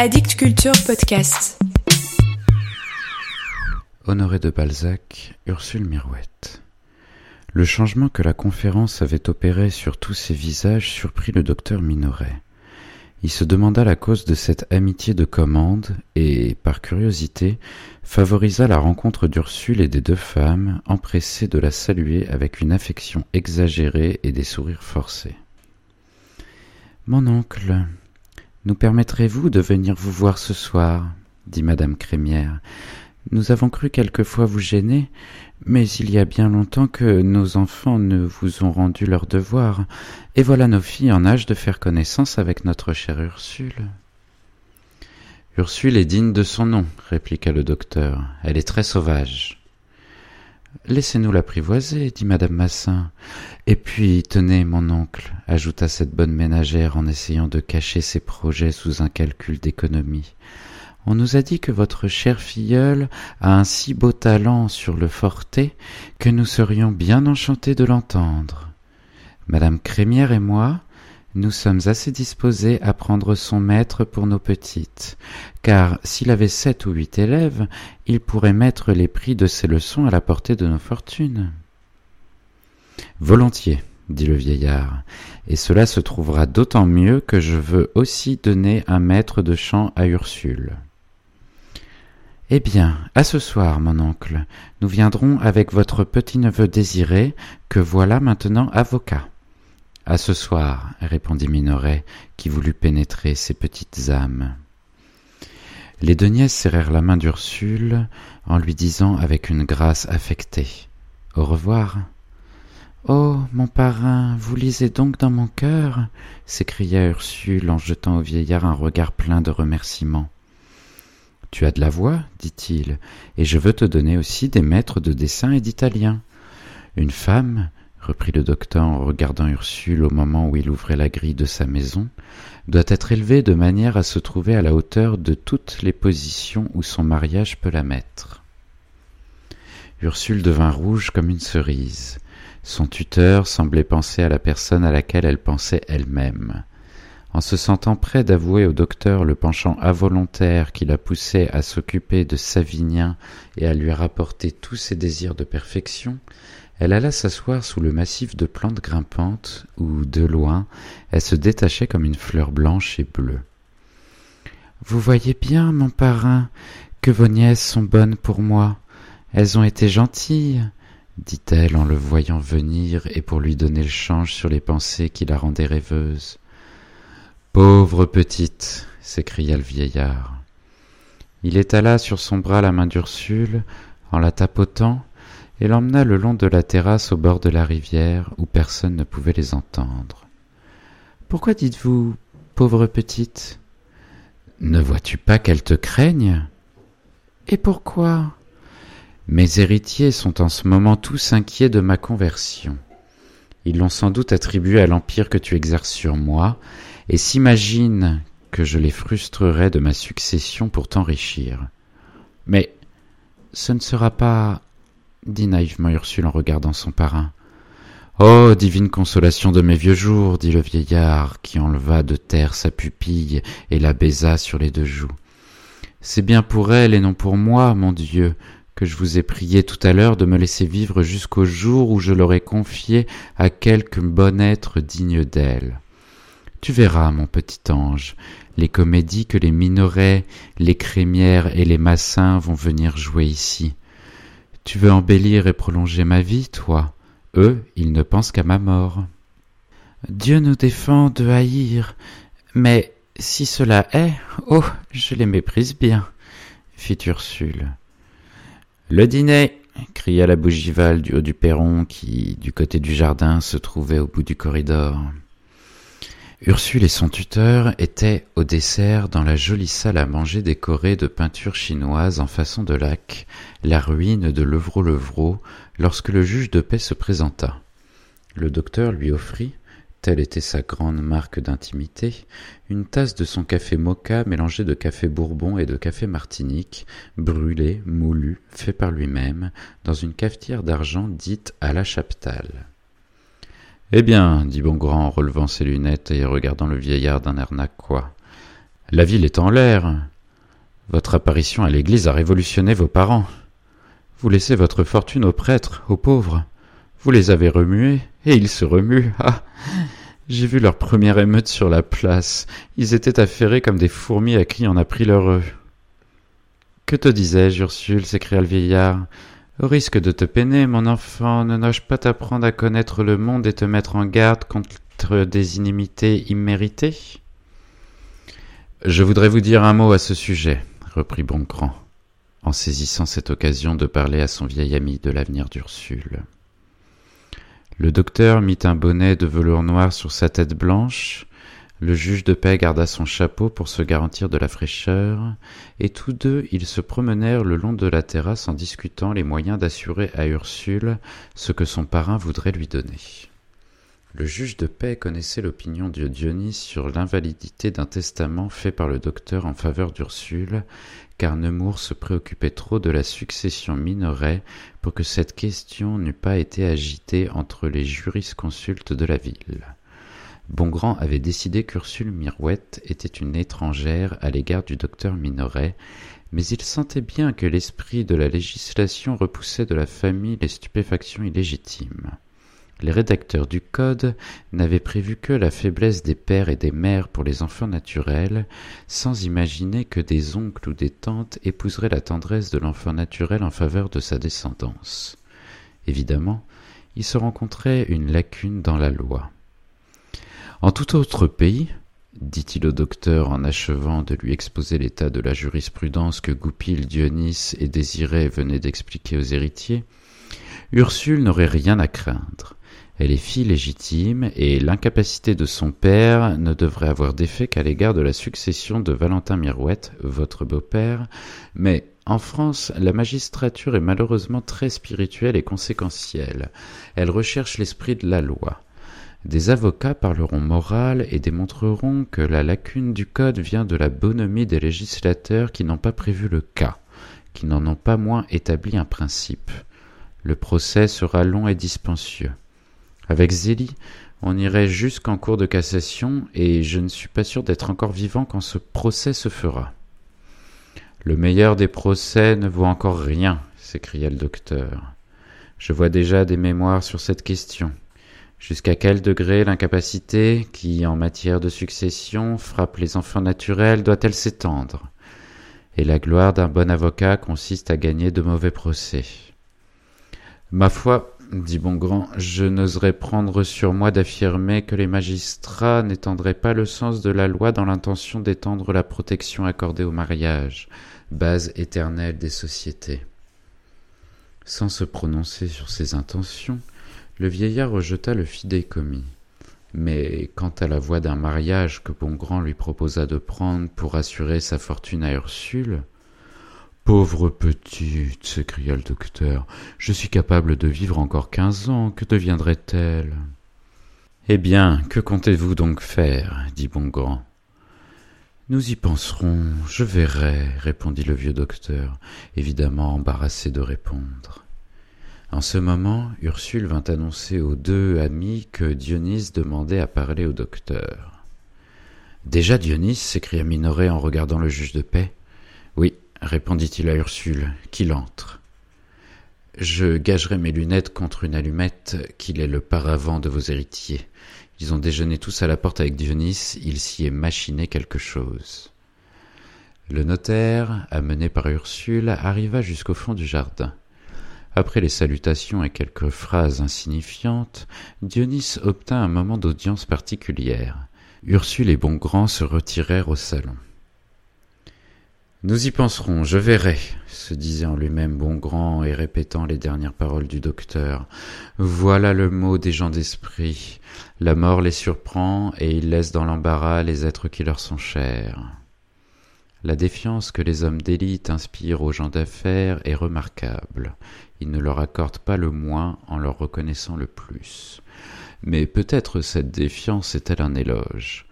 Addict Culture Podcast. Honoré de Balzac, Ursule Mirouette. Le changement que la conférence avait opéré sur tous ces visages surprit le docteur Minoret. Il se demanda la cause de cette amitié de commande et, par curiosité, favorisa la rencontre d'Ursule et des deux femmes, empressées de la saluer avec une affection exagérée et des sourires forcés. Mon oncle, nous permettrez-vous de venir vous voir ce soir dit madame Crémière. Nous avons cru quelquefois vous gêner, mais il y a bien longtemps que nos enfants ne vous ont rendu leur devoir, et voilà nos filles en âge de faire connaissance avec notre chère Ursule. Ursule est digne de son nom, répliqua le docteur. Elle est très sauvage. Laissez-nous l'apprivoiser, dit madame Massin. Et puis, tenez, mon oncle, ajouta cette bonne ménagère en essayant de cacher ses projets sous un calcul d'économie. On nous a dit que votre chère filleule a un si beau talent sur le forté que nous serions bien enchantés de l'entendre. Madame Crémière et moi, nous sommes assez disposés à prendre son maître pour nos petites, car s'il avait sept ou huit élèves, il pourrait mettre les prix de ses leçons à la portée de nos fortunes. Volontiers, dit le vieillard, et cela se trouvera d'autant mieux que je veux aussi donner un maître de chant à Ursule. Eh bien, à ce soir, mon oncle, nous viendrons avec votre petit-neveu Désiré, que voilà maintenant avocat. À ce soir, répondit Minoret, qui voulut pénétrer ses petites âmes. Les deux nièces serrèrent la main d'Ursule en lui disant avec une grâce affectée Au revoir. Oh, mon parrain, vous lisez donc dans mon cœur s'écria Ursule en jetant au vieillard un regard plein de remerciements. Tu as de la voix, dit-il, et je veux te donner aussi des maîtres de dessin et d'italien. Une femme, reprit le docteur en regardant Ursule au moment où il ouvrait la grille de sa maison, doit être élevée de manière à se trouver à la hauteur de toutes les positions où son mariage peut la mettre. Ursule devint rouge comme une cerise. Son tuteur semblait penser à la personne à laquelle elle pensait elle-même. En se sentant près d'avouer au docteur le penchant involontaire qui la poussait à s'occuper de Savinien et à lui rapporter tous ses désirs de perfection, elle alla s'asseoir sous le massif de plantes grimpantes où, de loin, elle se détachait comme une fleur blanche et bleue. Vous voyez bien, mon parrain, que vos nièces sont bonnes pour moi. Elles ont été gentilles, dit-elle en le voyant venir et pour lui donner le change sur les pensées qui la rendaient rêveuse. Pauvre petite s'écria le vieillard. Il étala sur son bras la main d'Ursule en la tapotant et l'emmena le long de la terrasse au bord de la rivière où personne ne pouvait les entendre. Pourquoi dites-vous pauvre petite? Ne vois-tu pas qu'elles te craignent Et pourquoi? Mes héritiers sont en ce moment tous inquiets de ma conversion. Ils l'ont sans doute attribué à l'empire que tu exerces sur moi, et s'imaginent que je les frustrerai de ma succession pour t'enrichir. Mais ce ne sera pas, dit naïvement Ursule en regardant son parrain. Oh, divine consolation de mes vieux jours, dit le vieillard, qui enleva de terre sa pupille et la baisa sur les deux joues. C'est bien pour elle et non pour moi, mon Dieu, que je vous ai prié tout à l'heure de me laisser vivre jusqu'au jour où je l'aurai confiée à quelque bon être digne d'elle. Tu verras, mon petit ange, les comédies que les Minoret, les Crémières et les Massins vont venir jouer ici. Tu veux embellir et prolonger ma vie, toi. Eux, ils ne pensent qu'à ma mort. Dieu nous défend de haïr. Mais si cela est, oh, je les méprise bien, fit Ursule. Le dîner cria la bougival du haut du perron qui, du côté du jardin, se trouvait au bout du corridor. Ursule et son tuteur étaient au dessert dans la jolie salle à manger décorée de peintures chinoises en façon de lac, la ruine de Levrault-Levrault, lorsque le juge de paix se présenta. Le docteur lui offrit, telle était sa grande marque d'intimité, une tasse de son café mocha mélangé de café bourbon et de café martinique, brûlé, moulu, fait par lui-même, dans une cafetière d'argent dite à la chaptale. Eh bien, dit Bongrand en relevant ses lunettes et regardant le vieillard d'un air quoi. La ville est en l'air. Votre apparition à l'église a révolutionné vos parents. Vous laissez votre fortune aux prêtres, aux pauvres. Vous les avez remués, et ils se remuent. Ah. J'ai vu leur première émeute sur la place. Ils étaient affairés comme des fourmis à qui on a pris leur œuf. Que te disais-je, Ursule? s'écria le vieillard. Au risque de te peiner, mon enfant, ne n'ose pas t'apprendre à connaître le monde et te mettre en garde contre des inimités imméritées Je voudrais vous dire un mot à ce sujet, reprit Boncran, en saisissant cette occasion de parler à son vieil ami de l'avenir d'Ursule. Le docteur mit un bonnet de velours noir sur sa tête blanche, le juge de paix garda son chapeau pour se garantir de la fraîcheur, et tous deux ils se promenèrent le long de la terrasse en discutant les moyens d'assurer à Ursule ce que son parrain voudrait lui donner. Le juge de paix connaissait l'opinion de Dionys sur l'invalidité d'un testament fait par le docteur en faveur d'Ursule, car Nemours se préoccupait trop de la succession Minoret pour que cette question n'eût pas été agitée entre les jurisconsultes de la ville. Bongrand avait décidé qu'Ursule Mirouette était une étrangère à l'égard du docteur Minoret, mais il sentait bien que l'esprit de la législation repoussait de la famille les stupéfactions illégitimes. Les rédacteurs du Code n'avaient prévu que la faiblesse des pères et des mères pour les enfants naturels, sans imaginer que des oncles ou des tantes épouseraient la tendresse de l'enfant naturel en faveur de sa descendance. Évidemment, il se rencontrait une lacune dans la loi. En tout autre pays, dit-il au docteur en achevant de lui exposer l'état de la jurisprudence que Goupil, Dionys et Désiré venaient d'expliquer aux héritiers, Ursule n'aurait rien à craindre. Elle est fille légitime et l'incapacité de son père ne devrait avoir d'effet qu'à l'égard de la succession de Valentin Mirouette, votre beau-père, mais en France, la magistrature est malheureusement très spirituelle et conséquentielle. Elle recherche l'esprit de la loi. Des avocats parleront morale et démontreront que la lacune du code vient de la bonhomie des législateurs qui n'ont pas prévu le cas, qui n'en ont pas moins établi un principe. Le procès sera long et dispensieux. Avec Zélie, on irait jusqu'en cour de cassation, et je ne suis pas sûr d'être encore vivant quand ce procès se fera. Le meilleur des procès ne vaut encore rien, s'écria le docteur. Je vois déjà des mémoires sur cette question. Jusqu'à quel degré l'incapacité, qui, en matière de succession, frappe les enfants naturels, doit-elle s'étendre? Et la gloire d'un bon avocat consiste à gagner de mauvais procès. Ma foi, dit Bongrand, je n'oserais prendre sur moi d'affirmer que les magistrats n'étendraient pas le sens de la loi dans l'intention d'étendre la protection accordée au mariage, base éternelle des sociétés. Sans se prononcer sur ses intentions, le vieillard rejeta le fidéicommis. Mais quant à la voie d'un mariage que Bongrand lui proposa de prendre pour assurer sa fortune à Ursule, Pauvre petite, s'écria le docteur, je suis capable de vivre encore quinze ans, que deviendrait-elle? Eh bien, que comptez-vous donc faire? dit Bongrand. Nous y penserons, je verrai, répondit le vieux docteur, évidemment embarrassé de répondre. En ce moment, Ursule vint annoncer aux deux amis que Dionys demandait à parler au docteur. Déjà Dionys? s'écria Minoret en regardant le juge de paix. Oui, répondit-il à Ursule, qu'il entre. Je gagerai mes lunettes contre une allumette qu'il est le paravent de vos héritiers. Ils ont déjeuné tous à la porte avec Dionys, il s'y est machiné quelque chose. Le notaire, amené par Ursule, arriva jusqu'au fond du jardin. Après les salutations et quelques phrases insignifiantes, Dionys obtint un moment d'audience particulière. Ursule et Bongrand se retirèrent au salon. Nous y penserons, je verrai, se disait en lui-même Bongrand et répétant les dernières paroles du docteur. Voilà le mot des gens d'esprit. La mort les surprend et ils laissent dans l'embarras les êtres qui leur sont chers. La défiance que les hommes d'élite inspirent aux gens d'affaires est remarquable. Ils ne leur accordent pas le moins en leur reconnaissant le plus. Mais peut-être cette défiance est-elle un éloge.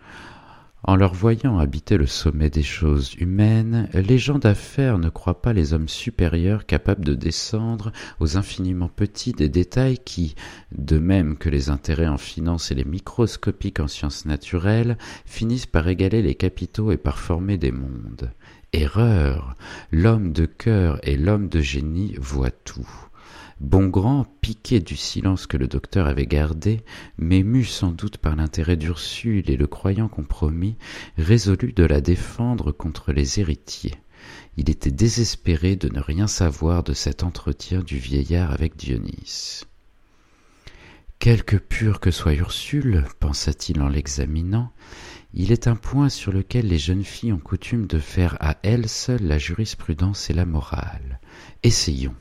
En leur voyant habiter le sommet des choses humaines, les gens d'affaires ne croient pas les hommes supérieurs capables de descendre aux infiniment petits des détails qui, de même que les intérêts en finance et les microscopiques en sciences naturelles, finissent par égaler les capitaux et par former des mondes. Erreur. L'homme de cœur et l'homme de génie voient tout. Bongrand, piqué du silence que le docteur avait gardé, mais mu sans doute par l'intérêt d'Ursule et le croyant compromis, résolut de la défendre contre les héritiers. Il était désespéré de ne rien savoir de cet entretien du vieillard avec Dionys. Quelque pure que soit Ursule, pensa-t-il en l'examinant, il est un point sur lequel les jeunes filles ont coutume de faire à elles seules la jurisprudence et la morale. Essayons.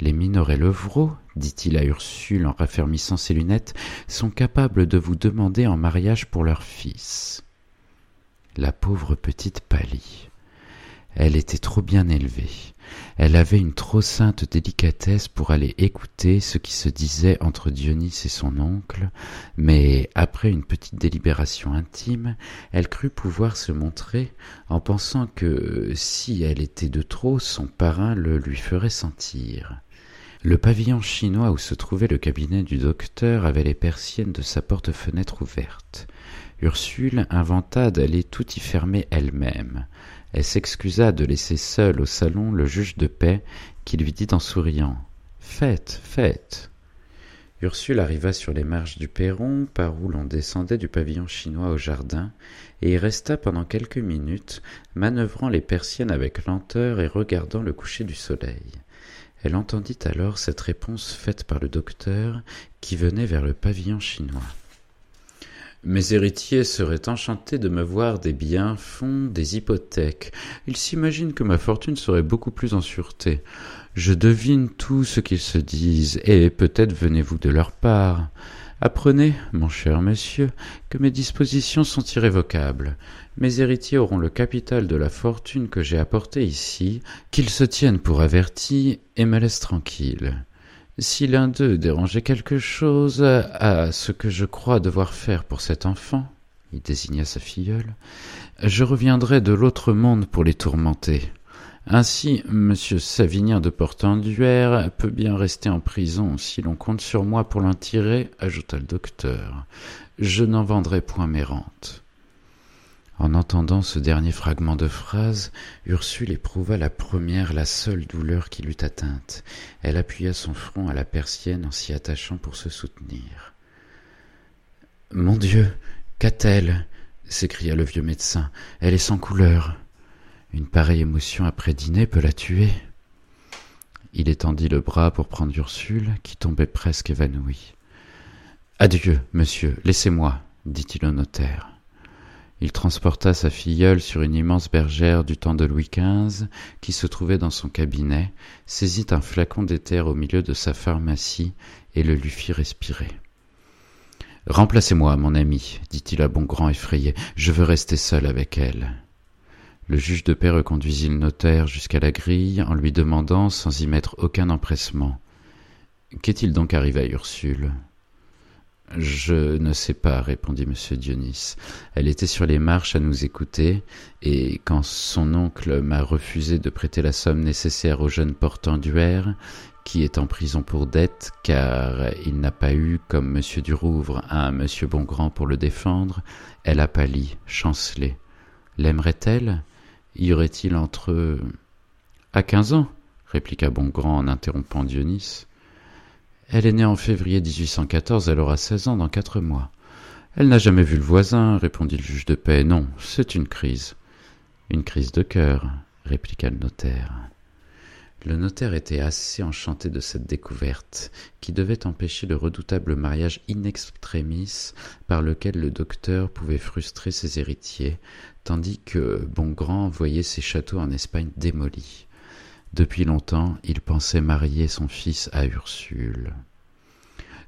Les Minoret Levrault, dit-il à Ursule en raffermissant ses lunettes, sont capables de vous demander en mariage pour leur fils. La pauvre petite pâlit. Elle était trop bien élevée. Elle avait une trop sainte délicatesse pour aller écouter ce qui se disait entre Dionys et son oncle, mais après une petite délibération intime, elle crut pouvoir se montrer en pensant que si elle était de trop, son parrain le lui ferait sentir. Le pavillon chinois où se trouvait le cabinet du docteur avait les persiennes de sa porte-fenêtre ouvertes. Ursule inventa d'aller tout y fermer elle-même. Elle s'excusa de laisser seul au salon le juge de paix, qui lui dit en souriant Faites, faites. Ursule arriva sur les marches du perron par où l'on descendait du pavillon chinois au jardin, et y resta pendant quelques minutes, manœuvrant les persiennes avec lenteur et regardant le coucher du soleil. Elle entendit alors cette réponse faite par le docteur qui venait vers le pavillon chinois. Mes héritiers seraient enchantés de me voir des biens, fonds, des hypothèques. Ils s'imaginent que ma fortune serait beaucoup plus en sûreté. Je devine tout ce qu'ils se disent, et peut-être venez-vous de leur part. Apprenez, mon cher monsieur, que mes dispositions sont irrévocables. Mes héritiers auront le capital de la fortune que j'ai apportée ici, qu'ils se tiennent pour avertis et me laissent tranquille. Si l'un d'eux dérangeait quelque chose à ce que je crois devoir faire pour cet enfant, il désigna sa filleule, je reviendrai de l'autre monde pour les tourmenter. Ainsi, M. Savinien de Portenduère peut bien rester en prison si l'on compte sur moi pour l'en tirer, ajouta le docteur. Je n'en vendrai point mes rentes. En entendant ce dernier fragment de phrase, Ursule éprouva la première, la seule douleur qui l'eût atteinte. Elle appuya son front à la persienne en s'y attachant pour se soutenir. Mon Dieu, qu'a-t-elle? s'écria le vieux médecin. Elle est sans couleur. Une pareille émotion après dîner peut la tuer. Il étendit le bras pour prendre Ursule, qui tombait presque évanouie. Adieu, monsieur, laissez-moi, dit-il au notaire. Il transporta sa filleule sur une immense bergère du temps de Louis XV, qui se trouvait dans son cabinet, saisit un flacon d'éther au milieu de sa pharmacie et le lui fit respirer. Remplacez-moi, mon ami, dit-il à Bongrand effrayé, je veux rester seul avec elle. Le juge de paix reconduisit le notaire jusqu'à la grille en lui demandant, sans y mettre aucun empressement Qu'est-il donc arrivé à Ursule? Je ne sais pas, répondit M. Dionys. Elle était sur les marches à nous écouter, et quand son oncle m'a refusé de prêter la somme nécessaire au jeune portenduère, qui est en prison pour dette, car il n'a pas eu, comme M. Durouvre, un M. Bongrand pour le défendre, elle a pâli, chancelé. L'aimerait-elle? Y aurait-il entre À quinze ans, répliqua Bongrand en interrompant Dionys. Elle est née en février 1814, elle aura seize ans dans quatre mois. Elle n'a jamais vu le voisin, répondit le juge de paix. Non, c'est une crise. Une crise de cœur, répliqua le notaire. Le notaire était assez enchanté de cette découverte, qui devait empêcher le redoutable mariage in extremis par lequel le docteur pouvait frustrer ses héritiers, tandis que Bongrand voyait ses châteaux en Espagne démolis. Depuis longtemps, il pensait marier son fils à Ursule.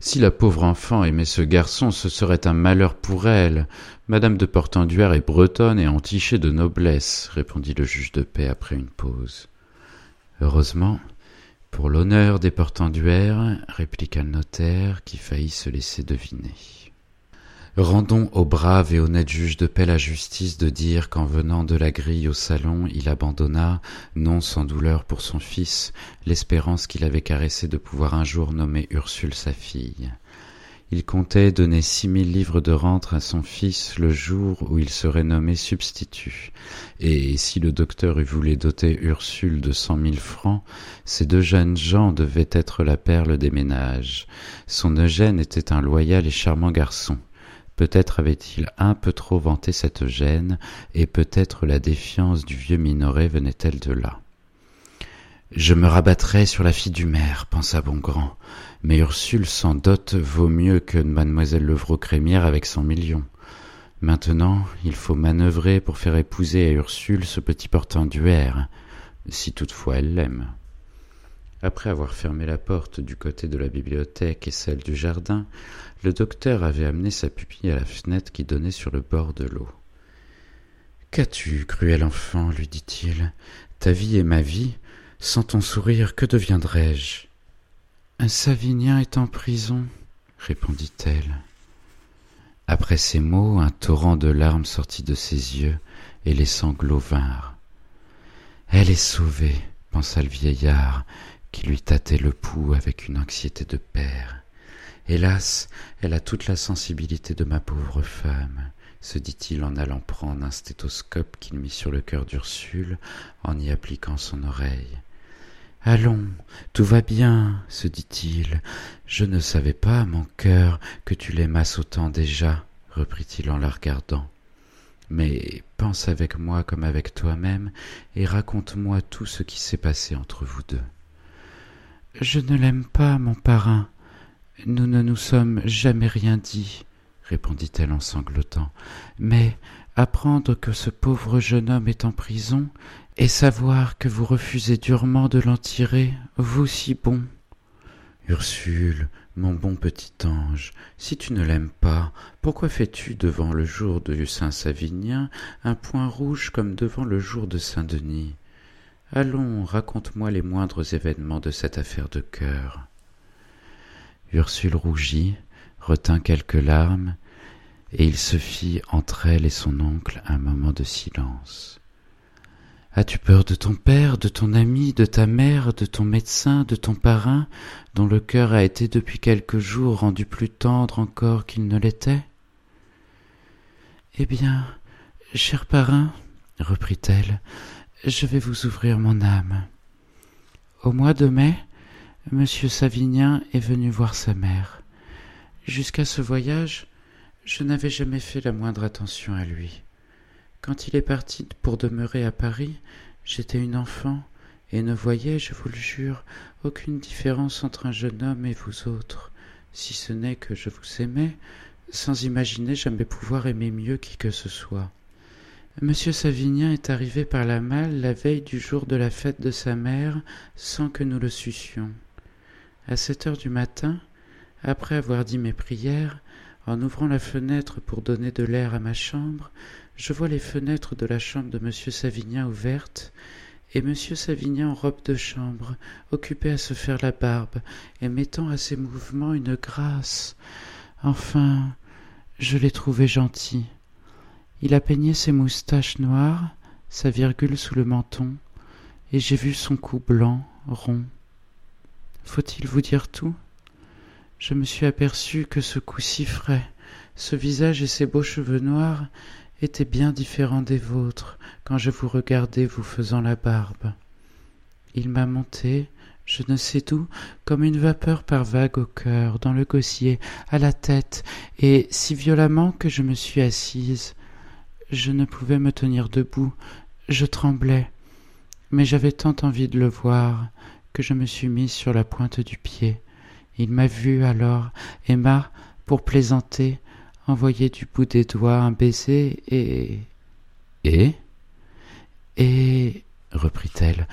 Si la pauvre enfant aimait ce garçon, ce serait un malheur pour elle. Madame de Portenduère est bretonne et entichée de noblesse, répondit le juge de paix après une pause. Heureusement, pour l'honneur des portenduères, répliqua le notaire qui faillit se laisser deviner. Rendons au brave et honnête juge de paix la justice de dire qu'en venant de la grille au salon, il abandonna, non sans douleur pour son fils, l'espérance qu'il avait caressée de pouvoir un jour nommer Ursule sa fille. Il comptait donner six mille livres de rente à son fils le jour où il serait nommé substitut, et si le docteur eût voulu doter Ursule de cent mille francs, ces deux jeunes gens devaient être la perle des ménages. Son Eugène était un loyal et charmant garçon. Peut-être avait-il un peu trop vanté cette gêne, et peut-être la défiance du vieux Minoret venait-elle de là. Je me rabattrai sur la fille du maire, pensa Bongrand, mais Ursule sans dot vaut mieux que mademoiselle Levrault-Crémière avec cent millions. Maintenant, il faut manœuvrer pour faire épouser à Ursule ce petit portenduère, si toutefois elle l'aime. Après avoir fermé la porte du côté de la bibliothèque et celle du jardin, le docteur avait amené sa pupille à la fenêtre qui donnait sur le bord de l'eau. Qu'as-tu, cruel enfant lui dit-il. Ta vie est ma vie. Sans ton sourire, que deviendrais-je Un Savinien est en prison, répondit-elle. Après ces mots, un torrent de larmes sortit de ses yeux, et les sanglots vinrent. Elle est sauvée, pensa le vieillard, qui lui tâtait le pouls avec une anxiété de père. Hélas, elle a toute la sensibilité de ma pauvre femme, se dit-il en allant prendre un stéthoscope qu'il mit sur le cœur d'Ursule en y appliquant son oreille. Allons, tout va bien, se dit-il. Je ne savais pas, mon cœur, que tu l'aimasses autant déjà, reprit-il en la regardant. Mais pense avec moi comme avec toi-même, et raconte-moi tout ce qui s'est passé entre vous deux. Je ne l'aime pas, mon parrain. Nous ne nous sommes jamais rien dit, répondit-elle en sanglotant. Mais apprendre que ce pauvre jeune homme est en prison, et savoir que vous refusez durement de l'en tirer, vous si bon. Ursule, mon bon petit ange, si tu ne l'aimes pas, pourquoi fais-tu devant le jour de Saint Savinien un point rouge comme devant le jour de Saint Denis Allons, raconte-moi les moindres événements de cette affaire de cœur. Ursule rougit, retint quelques larmes, et il se fit entre elle et son oncle un moment de silence. As-tu peur de ton père, de ton ami, de ta mère, de ton médecin, de ton parrain, dont le cœur a été depuis quelques jours rendu plus tendre encore qu'il ne l'était? Eh bien, cher parrain, reprit-elle, je vais vous ouvrir mon âme. Au mois de mai, Monsieur Savinien est venu voir sa mère. Jusqu'à ce voyage, je n'avais jamais fait la moindre attention à lui. Quand il est parti pour demeurer à Paris, j'étais une enfant et ne voyais, je vous le jure, aucune différence entre un jeune homme et vous autres, si ce n'est que je vous aimais, sans imaginer jamais pouvoir aimer mieux qui que ce soit. Monsieur Savinien est arrivé par la malle la veille du jour de la fête de sa mère, sans que nous le sussions. À sept heures du matin, après avoir dit mes prières, en ouvrant la fenêtre pour donner de l'air à ma chambre, je vois les fenêtres de la chambre de monsieur Savinien ouvertes, et monsieur Savinien en robe de chambre, occupé à se faire la barbe, et mettant à ses mouvements une grâce. Enfin, je l'ai trouvé gentil. Il a peigné ses moustaches noires, sa virgule sous le menton, et j'ai vu son cou blanc, rond. Faut-il vous dire tout? Je me suis aperçu que ce cou si frais, ce visage et ces beaux cheveux noirs étaient bien différents des vôtres quand je vous regardais vous faisant la barbe. Il m'a monté, je ne sais d'où, comme une vapeur par vagues au cœur, dans le gosier, à la tête, et si violemment que je me suis assise, je ne pouvais me tenir debout, je tremblais, mais j'avais tant envie de le voir que je me suis mise sur la pointe du pied. Il m'a vu alors et m'a, pour plaisanter, envoyé du bout des doigts un baiser et. Et Et. reprit-elle.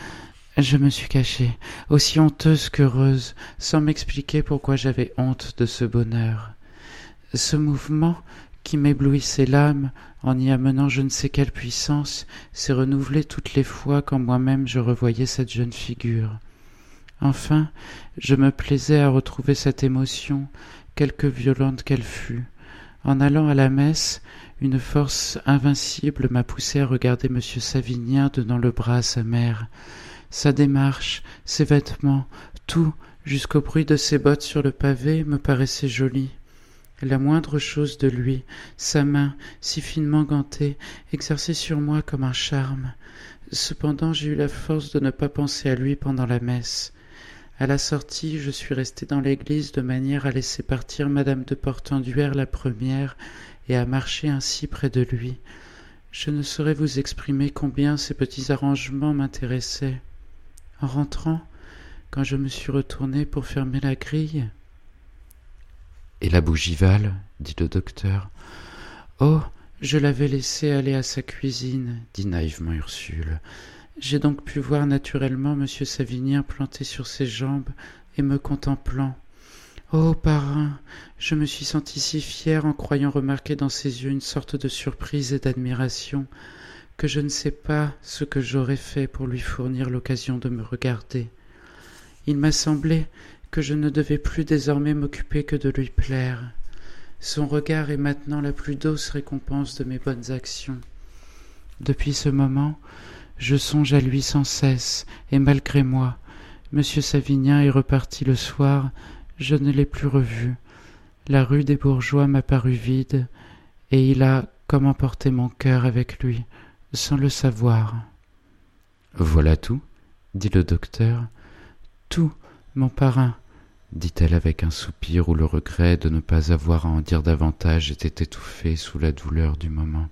Je me suis cachée, aussi honteuse qu'heureuse, sans m'expliquer pourquoi j'avais honte de ce bonheur. Ce mouvement qui m'éblouissait l'âme en y amenant je ne sais quelle puissance, s'est renouvelé toutes les fois quand moi-même je revoyais cette jeune figure. Enfin, je me plaisais à retrouver cette émotion, quelque violente qu'elle fût, En allant à la messe, une force invincible m'a poussé à regarder M. Savinien donnant le bras à sa mère. Sa démarche, ses vêtements, tout, jusqu'au bruit de ses bottes sur le pavé, me paraissait joli. La moindre chose de lui, sa main, si finement gantée, exerçait sur moi comme un charme. Cependant j'ai eu la force de ne pas penser à lui pendant la messe. À la sortie, je suis resté dans l'église de manière à laisser partir madame de Portenduère la première et à marcher ainsi près de lui. Je ne saurais vous exprimer combien ces petits arrangements m'intéressaient. En rentrant, quand je me suis retourné pour fermer la grille, et la bougival dit le docteur. Oh. Je l'avais laissé aller à sa cuisine, dit naïvement Ursule. J'ai donc pu voir naturellement M. Savinien planté sur ses jambes et me contemplant. Oh, parrain, je me suis senti si fier en croyant remarquer dans ses yeux une sorte de surprise et d'admiration, que je ne sais pas ce que j'aurais fait pour lui fournir l'occasion de me regarder. Il m'a semblé que je ne devais plus désormais m'occuper que de lui plaire. Son regard est maintenant la plus douce récompense de mes bonnes actions. Depuis ce moment, je songe à lui sans cesse, et malgré moi, Monsieur Savinien est reparti le soir, je ne l'ai plus revu. La rue des bourgeois m'a paru vide, et il a comme emporté mon cœur avec lui, sans le savoir. Voilà tout dit le docteur. Tout, mon parrain, dit-elle avec un soupir où le regret de ne pas avoir à en dire davantage était étouffé sous la douleur du moment.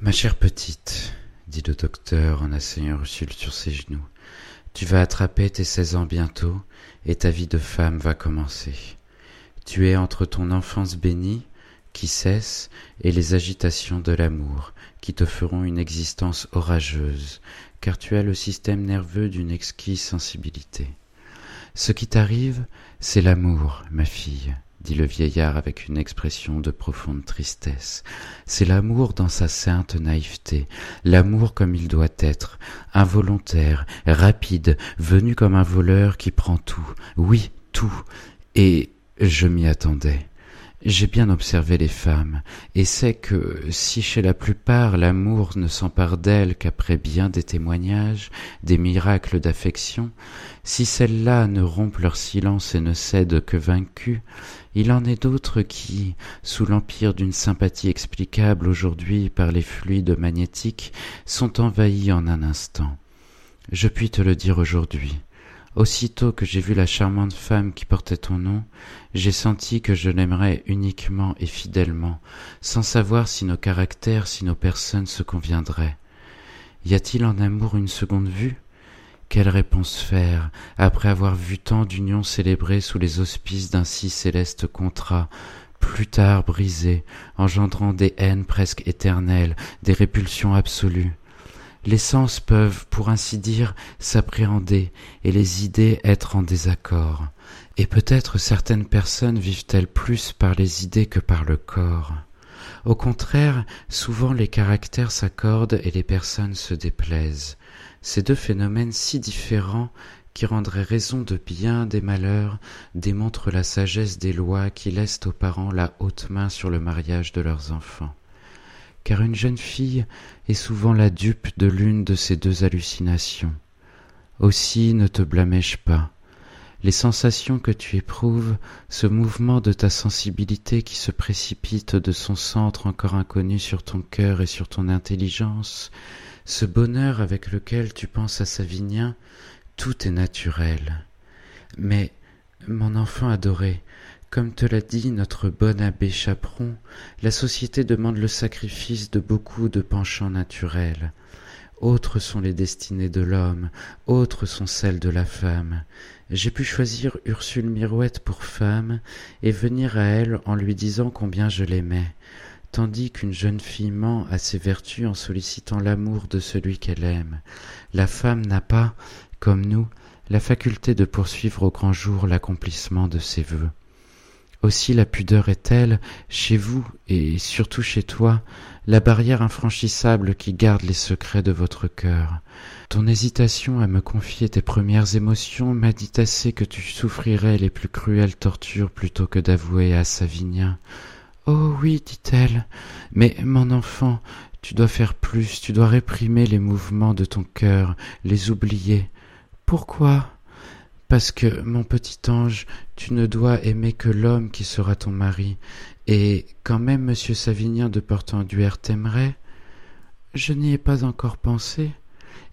Ma chère petite, dit le docteur en asseyant Ursule sur ses genoux, tu vas attraper tes seize ans bientôt, et ta vie de femme va commencer. Tu es entre ton enfance bénie, qui cesse, et les agitations de l'amour, qui te feront une existence orageuse, car tu as le système nerveux d'une exquise sensibilité. Ce qui t'arrive, c'est l'amour, ma fille, dit le vieillard avec une expression de profonde tristesse. C'est l'amour dans sa sainte naïveté, l'amour comme il doit être, involontaire, rapide, venu comme un voleur qui prend tout, oui, tout, et je m'y attendais. J'ai bien observé les femmes, et sais que si chez la plupart l'amour ne s'empare d'elles qu'après bien des témoignages, des miracles d'affection, si celles-là ne rompent leur silence et ne cèdent que vaincues, il en est d'autres qui, sous l'empire d'une sympathie explicable aujourd'hui par les fluides magnétiques, sont envahies en un instant. Je puis te le dire aujourd'hui. Aussitôt que j'ai vu la charmante femme qui portait ton nom, j'ai senti que je l'aimerais uniquement et fidèlement, sans savoir si nos caractères, si nos personnes se conviendraient. Y a-t-il en amour une seconde vue? Quelle réponse faire, après avoir vu tant d'unions célébrées sous les auspices d'un si céleste contrat, plus tard brisées, engendrant des haines presque éternelles, des répulsions absolues? Les sens peuvent, pour ainsi dire, s'appréhender et les idées être en désaccord. Et peut-être certaines personnes vivent-elles plus par les idées que par le corps. Au contraire, souvent les caractères s'accordent et les personnes se déplaisent. Ces deux phénomènes si différents qui rendraient raison de bien des malheurs démontrent la sagesse des lois qui laissent aux parents la haute main sur le mariage de leurs enfants car une jeune fille est souvent la dupe de l'une de ces deux hallucinations. Aussi ne te blâmai-je pas. Les sensations que tu éprouves, ce mouvement de ta sensibilité qui se précipite de son centre encore inconnu sur ton cœur et sur ton intelligence, ce bonheur avec lequel tu penses à Savinien, tout est naturel. Mais, mon enfant adoré, comme te l'a dit notre bon abbé Chaperon, la société demande le sacrifice de beaucoup de penchants naturels. Autres sont les destinées de l'homme, autres sont celles de la femme. J'ai pu choisir Ursule Mirouette pour femme et venir à elle en lui disant combien je l'aimais, tandis qu'une jeune fille ment à ses vertus en sollicitant l'amour de celui qu'elle aime. La femme n'a pas, comme nous, la faculté de poursuivre au grand jour l'accomplissement de ses vœux. Aussi la pudeur est telle, chez vous et surtout chez toi, la barrière infranchissable qui garde les secrets de votre cœur. Ton hésitation à me confier tes premières émotions m'a dit assez que tu souffrirais les plus cruelles tortures plutôt que d'avouer à Savinien Oh oui, dit-elle, mais mon enfant, tu dois faire plus, tu dois réprimer les mouvements de ton cœur, les oublier. Pourquoi? Parce que, mon petit ange, tu ne dois aimer que l'homme qui sera ton mari, et quand même monsieur Savinien de Portenduère t'aimerait? Je n'y ai pas encore pensé.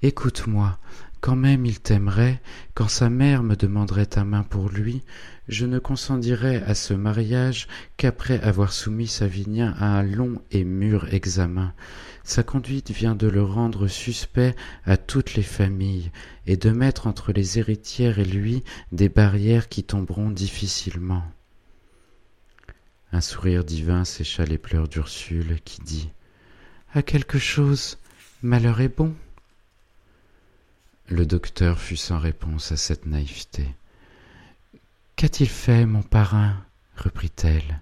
Écoute-moi, quand même il t'aimerait, quand sa mère me demanderait ta main pour lui, je ne consentirais à ce mariage qu'après avoir soumis Savinien à un long et mûr examen. Sa conduite vient de le rendre suspect à toutes les familles, et de mettre entre les héritières et lui des barrières qui tomberont difficilement. Un sourire divin sécha les pleurs d'Ursule, qui dit À quelque chose, malheur est bon? Le docteur fut sans réponse à cette naïveté. Qu'a-t-il fait, mon parrain? reprit-elle.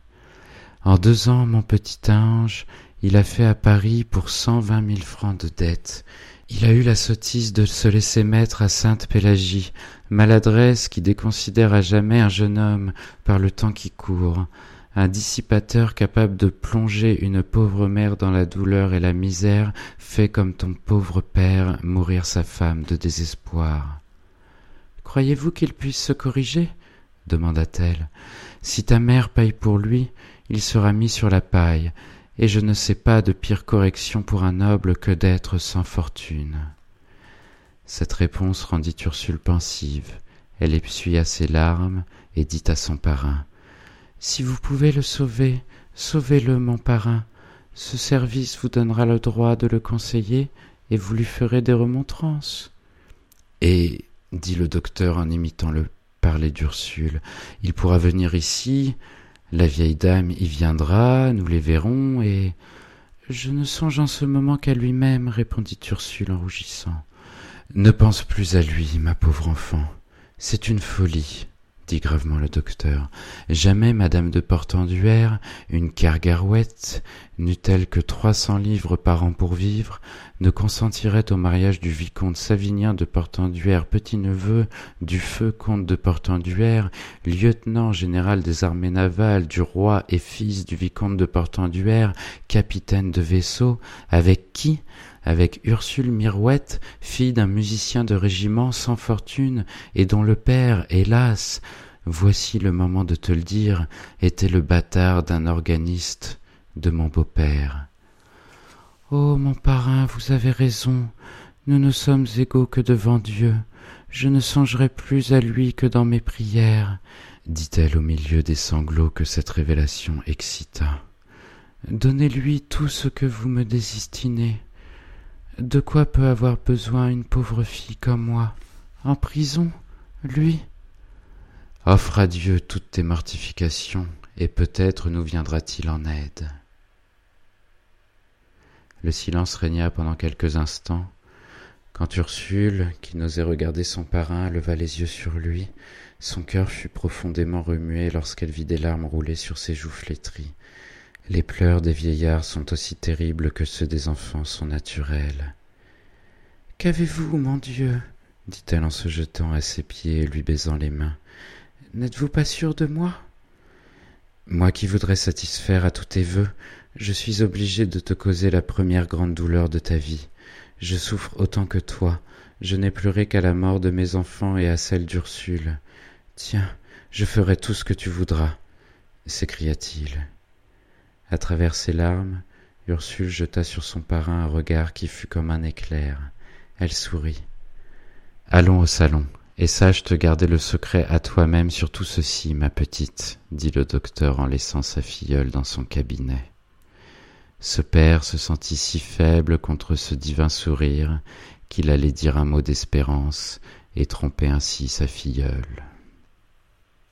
En deux ans, mon petit ange, il a fait à Paris pour cent vingt mille francs de dettes. Il a eu la sottise de se laisser mettre à Sainte-Pélagie, maladresse qui déconsidère à jamais un jeune homme par le temps qui court un dissipateur capable de plonger une pauvre mère dans la douleur et la misère fait comme ton pauvre père mourir sa femme de désespoir. Croyez-vous qu'il puisse se corriger? Demanda-t-elle. Si ta mère paye pour lui, il sera mis sur la paille, et je ne sais pas de pire correction pour un noble que d'être sans fortune. Cette réponse rendit Ursule pensive. Elle essuya ses larmes et dit à son parrain si vous pouvez le sauver, sauvez-le, mon parrain. Ce service vous donnera le droit de le conseiller, et vous lui ferez des remontrances. Et, dit le docteur en imitant le d'Ursule, il pourra venir ici, la vieille dame y viendra, nous les verrons, et. Je ne songe en ce moment qu'à lui-même, répondit Ursule en rougissant. Ne pense plus à lui, ma pauvre enfant. C'est une folie dit gravement le docteur. Jamais madame de Portenduère, une kergarouët, n'eût-elle que trois cents livres par an pour vivre, ne consentirait au mariage du vicomte Savinien de Portenduère, petit-neveu du feu comte de Portenduère, lieutenant général des armées navales du roi et fils du vicomte de Portenduère, capitaine de vaisseau, avec qui avec Ursule Mirouette, fille d'un musicien de régiment sans fortune, et dont le père, hélas, voici le moment de te le dire, était le bâtard d'un organiste de mon beau-père. Oh, mon parrain, vous avez raison, nous ne sommes égaux que devant Dieu, je ne songerai plus à lui que dans mes prières, dit-elle au milieu des sanglots que cette révélation excita. Donnez-lui tout ce que vous me désestinez. De quoi peut avoir besoin une pauvre fille comme moi? En prison Lui? Offre à Dieu toutes tes mortifications, et peut-être nous viendra-t-il en aide. Le silence régna pendant quelques instants, quand Ursule, qui n'osait regarder son parrain, leva les yeux sur lui, son cœur fut profondément remué lorsqu'elle vit des larmes rouler sur ses joues flétries. Les pleurs des vieillards sont aussi terribles que ceux des enfants sont naturels. Qu'avez-vous, mon Dieu? dit-elle en se jetant à ses pieds et lui baisant les mains. N'êtes-vous pas sûr de moi? Moi qui voudrais satisfaire à tous tes vœux, je suis obligé de te causer la première grande douleur de ta vie. Je souffre autant que toi. Je n'ai pleuré qu'à la mort de mes enfants et à celle d'Ursule. Tiens, je ferai tout ce que tu voudras, s'écria-t-il. À travers ses larmes, Ursule jeta sur son parrain un regard qui fut comme un éclair. Elle sourit. Allons au salon, et sache te garder le secret à toi-même sur tout ceci, ma petite, dit le docteur en laissant sa filleule dans son cabinet. Ce père se sentit si faible contre ce divin sourire qu'il allait dire un mot d'espérance et tromper ainsi sa filleule.